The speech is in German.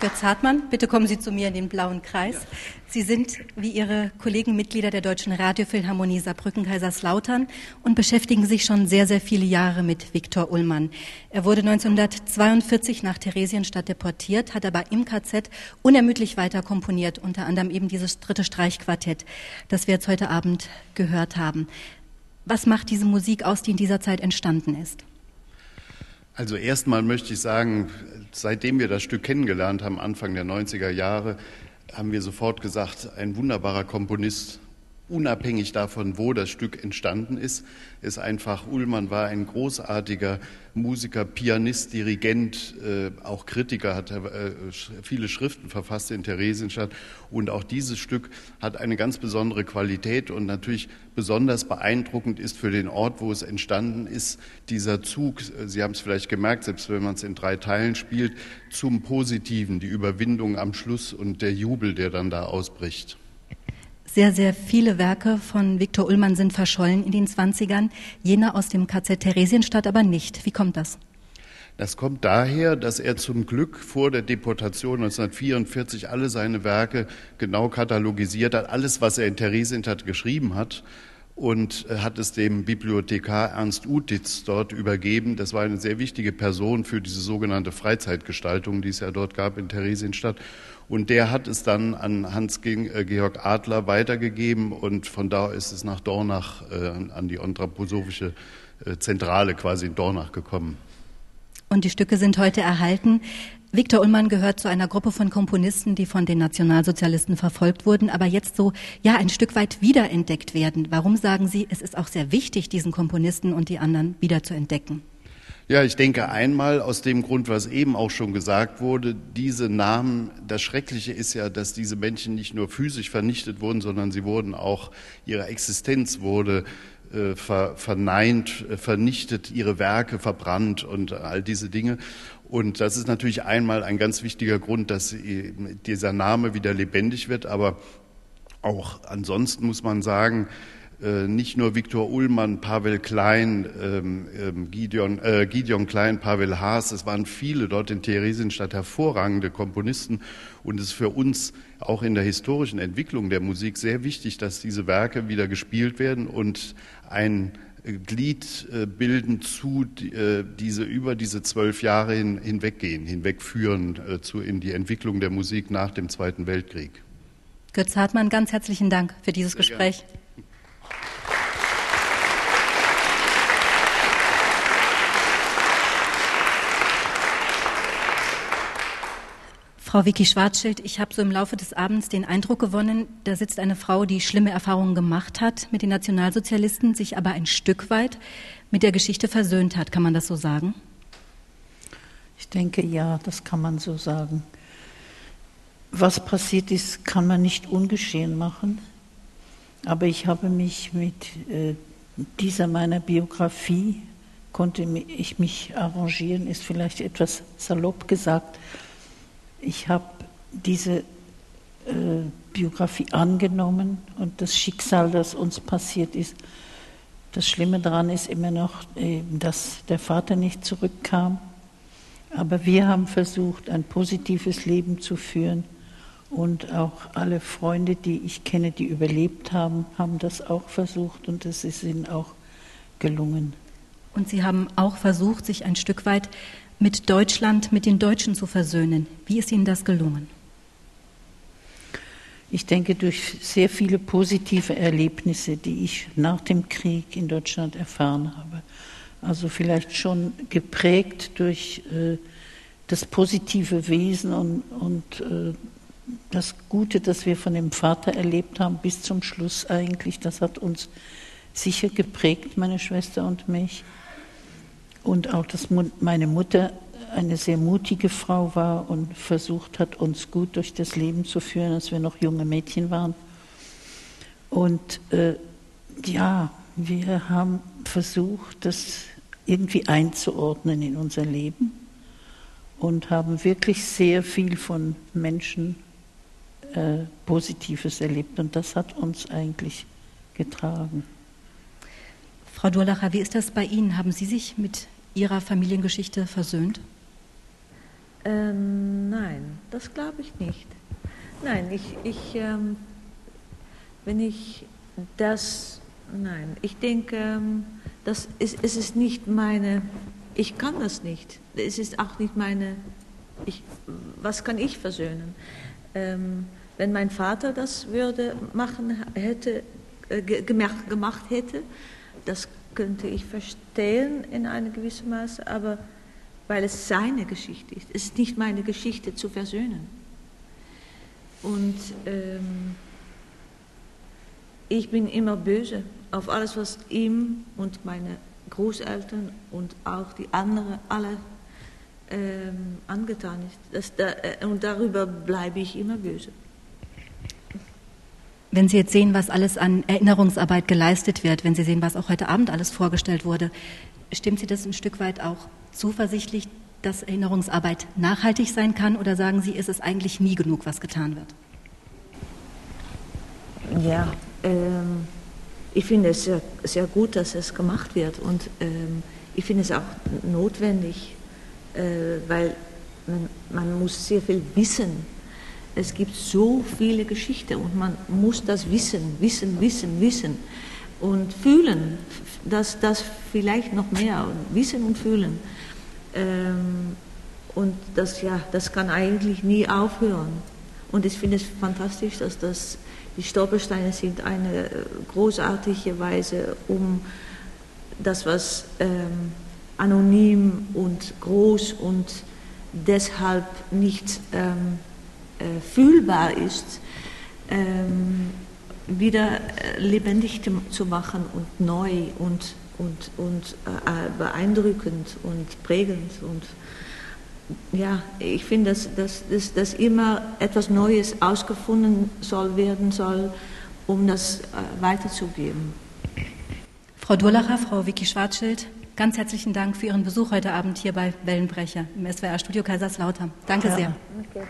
Götz Hartmann, bitte kommen Sie zu mir in den blauen Kreis. Ja. Sie sind wie Ihre Kollegen Mitglieder der Deutschen Radiophilharmonie Saarbrücken-Kaiserslautern und beschäftigen sich schon sehr, sehr viele Jahre mit Viktor Ullmann. Er wurde 1942 nach Theresienstadt deportiert, hat aber im KZ unermüdlich weiter komponiert, unter anderem eben dieses dritte Streichquartett, das wir jetzt heute Abend gehört haben. Was macht diese Musik aus, die in dieser Zeit entstanden ist? Also erstmal möchte ich sagen, seitdem wir das Stück kennengelernt haben, Anfang der 90er Jahre, haben wir sofort gesagt, ein wunderbarer Komponist, unabhängig davon, wo das Stück entstanden ist, ist einfach, Ullmann war ein großartiger Musiker, Pianist, Dirigent, äh, auch Kritiker, hat äh, viele Schriften verfasst in Theresienstadt. Und auch dieses Stück hat eine ganz besondere Qualität und natürlich besonders beeindruckend ist für den Ort, wo es entstanden ist, dieser Zug, Sie haben es vielleicht gemerkt, selbst wenn man es in drei Teilen spielt, zum Positiven, die Überwindung am Schluss und der Jubel, der dann da ausbricht. Sehr, sehr viele Werke von Viktor Ullmann sind verschollen in den 20ern, jene aus dem KZ Theresienstadt aber nicht. Wie kommt das? Das kommt daher, dass er zum Glück vor der Deportation 1944 alle seine Werke genau katalogisiert hat, alles, was er in Theresienstadt geschrieben hat und hat es dem Bibliothekar Ernst Utitz dort übergeben. Das war eine sehr wichtige Person für diese sogenannte Freizeitgestaltung, die es ja dort gab in Theresienstadt. Und der hat es dann an Hans-Georg äh, Adler weitergegeben und von da ist es nach Dornach äh, an die anthroposophische äh, Zentrale quasi in Dornach gekommen. Und die Stücke sind heute erhalten. Viktor Ullmann gehört zu einer Gruppe von Komponisten, die von den Nationalsozialisten verfolgt wurden, aber jetzt so, ja, ein Stück weit wiederentdeckt werden. Warum sagen Sie, es ist auch sehr wichtig, diesen Komponisten und die anderen wieder zu entdecken? Ja, ich denke einmal aus dem Grund, was eben auch schon gesagt wurde, diese Namen, das Schreckliche ist ja, dass diese Menschen nicht nur physisch vernichtet wurden, sondern sie wurden auch, ihre Existenz wurde ver, verneint, äh, vernichtet, ihre Werke verbrannt und all diese Dinge. Und das ist natürlich einmal ein ganz wichtiger Grund, dass dieser Name wieder lebendig wird, aber auch ansonsten muss man sagen, äh, nicht nur Viktor Ullmann, Pavel Klein, ähm, ähm, Gideon, äh, Gideon Klein, Pavel Haas, es waren viele dort in Theresienstadt hervorragende Komponisten und es ist für uns auch in der historischen Entwicklung der Musik sehr wichtig, dass diese Werke wieder gespielt werden und ein Glied äh, bilden zu äh, diese über diese zwölf Jahre hin, hinweggehen, hinwegführen äh, zu, in die Entwicklung der Musik nach dem Zweiten Weltkrieg. Götz Hartmann, ganz herzlichen Dank für dieses sehr Gespräch. Gerne. Frau Vicky Schwarzschild, ich habe so im Laufe des Abends den Eindruck gewonnen, da sitzt eine Frau, die schlimme Erfahrungen gemacht hat mit den Nationalsozialisten, sich aber ein Stück weit mit der Geschichte versöhnt hat. Kann man das so sagen? Ich denke, ja, das kann man so sagen. Was passiert ist, kann man nicht ungeschehen machen. Aber ich habe mich mit äh, dieser meiner Biografie, konnte ich mich arrangieren, ist vielleicht etwas salopp gesagt, ich habe diese äh, Biografie angenommen und das Schicksal, das uns passiert ist, das Schlimme daran ist immer noch, äh, dass der Vater nicht zurückkam. Aber wir haben versucht, ein positives Leben zu führen. Und auch alle Freunde, die ich kenne, die überlebt haben, haben das auch versucht und es ist ihnen auch gelungen. Und Sie haben auch versucht, sich ein Stück weit mit Deutschland, mit den Deutschen zu versöhnen. Wie ist Ihnen das gelungen? Ich denke, durch sehr viele positive Erlebnisse, die ich nach dem Krieg in Deutschland erfahren habe. Also vielleicht schon geprägt durch äh, das positive Wesen und, und äh, das Gute, das wir von dem Vater erlebt haben, bis zum Schluss eigentlich. Das hat uns sicher geprägt, meine Schwester und mich. Und auch, dass meine Mutter eine sehr mutige Frau war und versucht hat, uns gut durch das Leben zu führen, als wir noch junge Mädchen waren. Und äh, ja, wir haben versucht, das irgendwie einzuordnen in unser Leben und haben wirklich sehr viel von Menschen äh, Positives erlebt. Und das hat uns eigentlich getragen. Frau Durlacher, wie ist das bei Ihnen? Haben Sie sich mit Ihrer Familiengeschichte versöhnt? Äh, nein, das glaube ich nicht. Nein, ich, ich ähm, wenn ich das, nein, ich denke, ähm, das ist, es ist nicht meine, ich kann das nicht. Es ist auch nicht meine, ich, was kann ich versöhnen? Ähm, wenn mein Vater das würde machen hätte, äh, gemacht hätte, das könnte ich verstehen in einem gewissen Maße, aber weil es seine Geschichte ist. Es ist nicht meine Geschichte zu versöhnen. Und ähm, ich bin immer böse auf alles, was ihm und meine Großeltern und auch die anderen alle ähm, angetan ist. Das, da, äh, und darüber bleibe ich immer böse. Wenn Sie jetzt sehen, was alles an Erinnerungsarbeit geleistet wird, wenn Sie sehen, was auch heute Abend alles vorgestellt wurde, stimmt Sie das ein Stück weit auch zuversichtlich, dass Erinnerungsarbeit nachhaltig sein kann oder sagen Sie, ist es eigentlich nie genug, was getan wird? Ja, ähm, ich finde es sehr, sehr, gut, dass es gemacht wird und ähm, ich finde es auch notwendig, äh, weil man, man muss sehr viel wissen es gibt so viele Geschichten und man muss das wissen, wissen, wissen, wissen und fühlen, dass das vielleicht noch mehr, wissen und fühlen. Ähm, und das, ja, das kann eigentlich nie aufhören. Und ich finde es fantastisch, dass das, die Stolpersteine sind eine äh, großartige Weise, um das, was ähm, anonym und groß und deshalb nicht ähm, äh, fühlbar ist, ähm, wieder äh, lebendig zu machen und neu und, und, und äh, beeindruckend und prägend. Und ja, ich finde, dass, dass, dass, dass immer etwas Neues ausgefunden soll werden soll, um das weiterzugeben. Frau Durlacher, Frau Vicky Schwarzschild, ganz herzlichen Dank für Ihren Besuch heute Abend hier bei Wellenbrecher im SWR Studio Kaiserslautern. Danke ja. sehr. Okay.